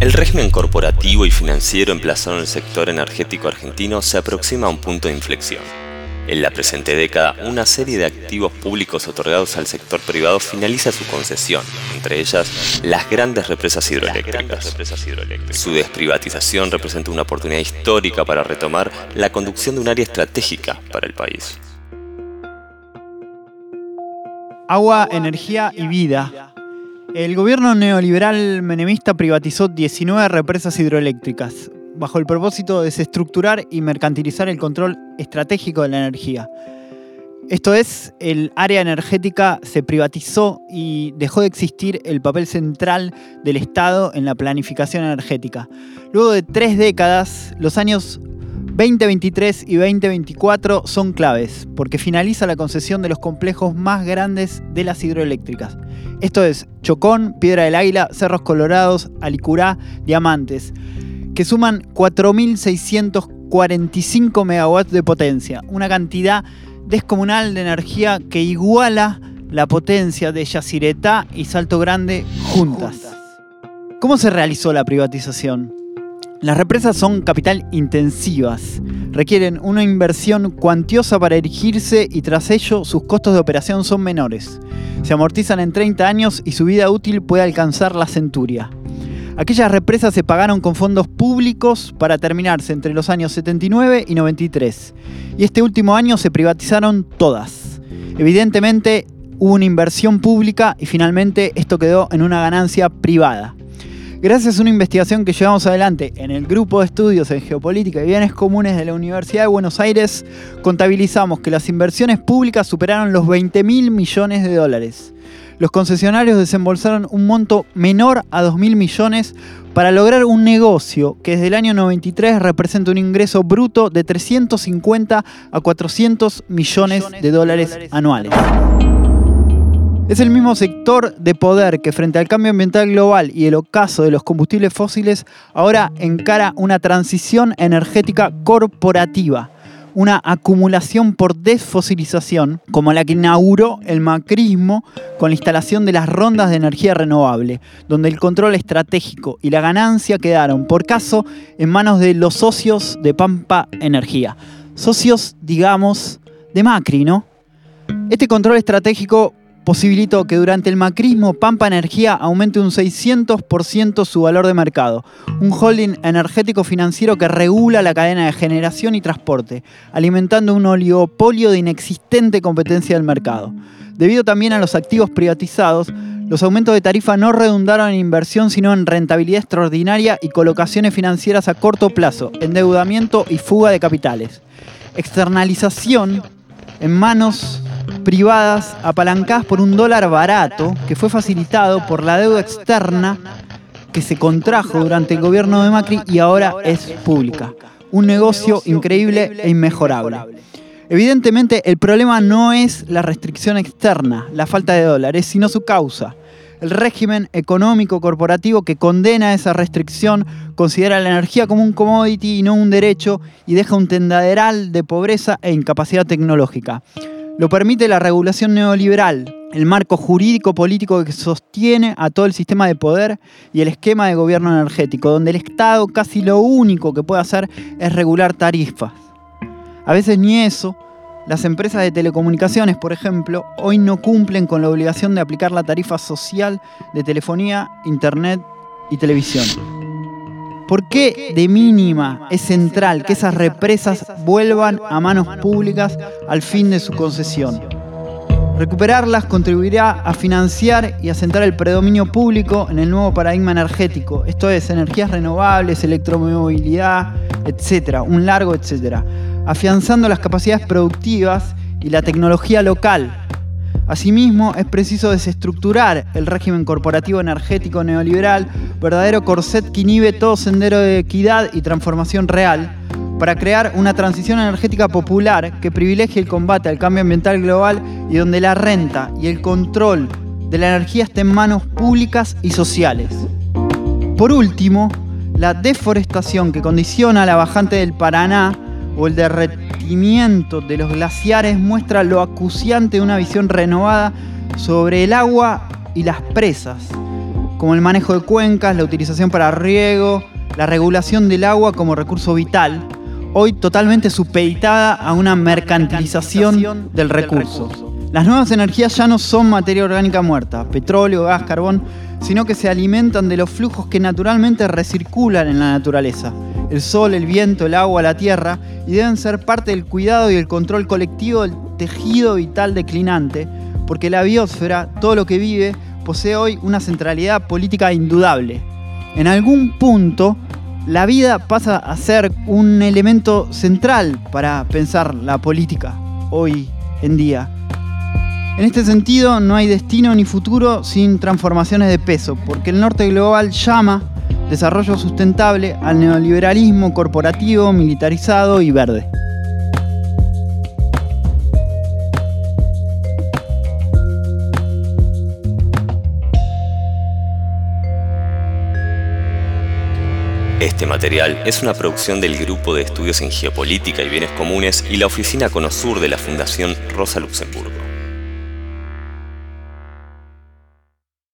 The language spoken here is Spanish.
El régimen corporativo y financiero emplazado en el sector energético argentino se aproxima a un punto de inflexión. En la presente década, una serie de activos públicos otorgados al sector privado finaliza su concesión, entre ellas las grandes represas hidroeléctricas. Su desprivatización representa una oportunidad histórica para retomar la conducción de un área estratégica para el país. Agua, energía y vida el gobierno neoliberal menemista privatizó 19 represas hidroeléctricas, bajo el propósito de desestructurar y mercantilizar el control estratégico de la energía. Esto es, el área energética se privatizó y dejó de existir el papel central del Estado en la planificación energética. Luego de tres décadas, los años 2023 y 2024 son claves, porque finaliza la concesión de los complejos más grandes de las hidroeléctricas. Esto es Chocón, Piedra del Águila, Cerros Colorados, Alicurá, Diamantes, que suman 4.645 megawatts de potencia, una cantidad descomunal de energía que iguala la potencia de Yacyretá y Salto Grande juntas. ¿Cómo se realizó la privatización? Las represas son capital intensivas, requieren una inversión cuantiosa para erigirse y tras ello sus costos de operación son menores. Se amortizan en 30 años y su vida útil puede alcanzar la centuria. Aquellas represas se pagaron con fondos públicos para terminarse entre los años 79 y 93. Y este último año se privatizaron todas. Evidentemente hubo una inversión pública y finalmente esto quedó en una ganancia privada. Gracias a una investigación que llevamos adelante en el grupo de estudios en geopolítica y bienes comunes de la Universidad de Buenos Aires, contabilizamos que las inversiones públicas superaron los 20 mil millones de dólares. Los concesionarios desembolsaron un monto menor a 2 mil millones para lograr un negocio que desde el año 93 representa un ingreso bruto de 350 a 400 millones de dólares anuales. Es el mismo sector de poder que frente al cambio ambiental global y el ocaso de los combustibles fósiles ahora encara una transición energética corporativa, una acumulación por desfosilización, como la que inauguró el macrismo con la instalación de las rondas de energía renovable, donde el control estratégico y la ganancia quedaron, por caso, en manos de los socios de Pampa Energía. Socios, digamos, de Macri, ¿no? Este control estratégico posibilitó que durante el macrismo Pampa Energía aumente un 600% su valor de mercado, un holding energético financiero que regula la cadena de generación y transporte, alimentando un oligopolio de inexistente competencia del mercado. Debido también a los activos privatizados, los aumentos de tarifa no redundaron en inversión sino en rentabilidad extraordinaria y colocaciones financieras a corto plazo, endeudamiento y fuga de capitales. Externalización en manos privadas apalancadas por un dólar barato que fue facilitado por la deuda externa que se contrajo durante el gobierno de Macri y ahora es pública. Un negocio increíble e inmejorable. Evidentemente el problema no es la restricción externa, la falta de dólares, sino su causa. El régimen económico corporativo que condena esa restricción considera la energía como un commodity y no un derecho y deja un tendaderal de pobreza e incapacidad tecnológica. Lo permite la regulación neoliberal, el marco jurídico político que sostiene a todo el sistema de poder y el esquema de gobierno energético, donde el Estado casi lo único que puede hacer es regular tarifas. A veces ni eso. Las empresas de telecomunicaciones, por ejemplo, hoy no cumplen con la obligación de aplicar la tarifa social de telefonía, internet y televisión. ¿Por qué de mínima es central que esas represas vuelvan a manos públicas al fin de su concesión? Recuperarlas contribuirá a financiar y asentar el predominio público en el nuevo paradigma energético, esto es, energías renovables, electromovilidad, etcétera, un largo etcétera, afianzando las capacidades productivas y la tecnología local, Asimismo, es preciso desestructurar el régimen corporativo energético neoliberal, verdadero corset que inhibe todo sendero de equidad y transformación real, para crear una transición energética popular que privilegie el combate al cambio ambiental global y donde la renta y el control de la energía estén en manos públicas y sociales. Por último, la deforestación que condiciona la bajante del Paraná o el derretimiento de los glaciares muestra lo acuciante de una visión renovada sobre el agua y las presas. como el manejo de cuencas, la utilización para riego, la regulación del agua como recurso vital, hoy totalmente supeditada a una mercantilización del recurso. Las nuevas energías ya no son materia orgánica muerta, petróleo, gas, carbón, sino que se alimentan de los flujos que naturalmente recirculan en la naturaleza, el sol, el viento, el agua, la tierra, y deben ser parte del cuidado y el control colectivo del tejido vital declinante, porque la biosfera, todo lo que vive, posee hoy una centralidad política indudable. En algún punto, la vida pasa a ser un elemento central para pensar la política hoy en día. En este sentido, no hay destino ni futuro sin transformaciones de peso, porque el norte global llama desarrollo sustentable al neoliberalismo corporativo, militarizado y verde. Este material es una producción del Grupo de Estudios en Geopolítica y Bienes Comunes y la Oficina Conosur de la Fundación Rosa Luxemburgo.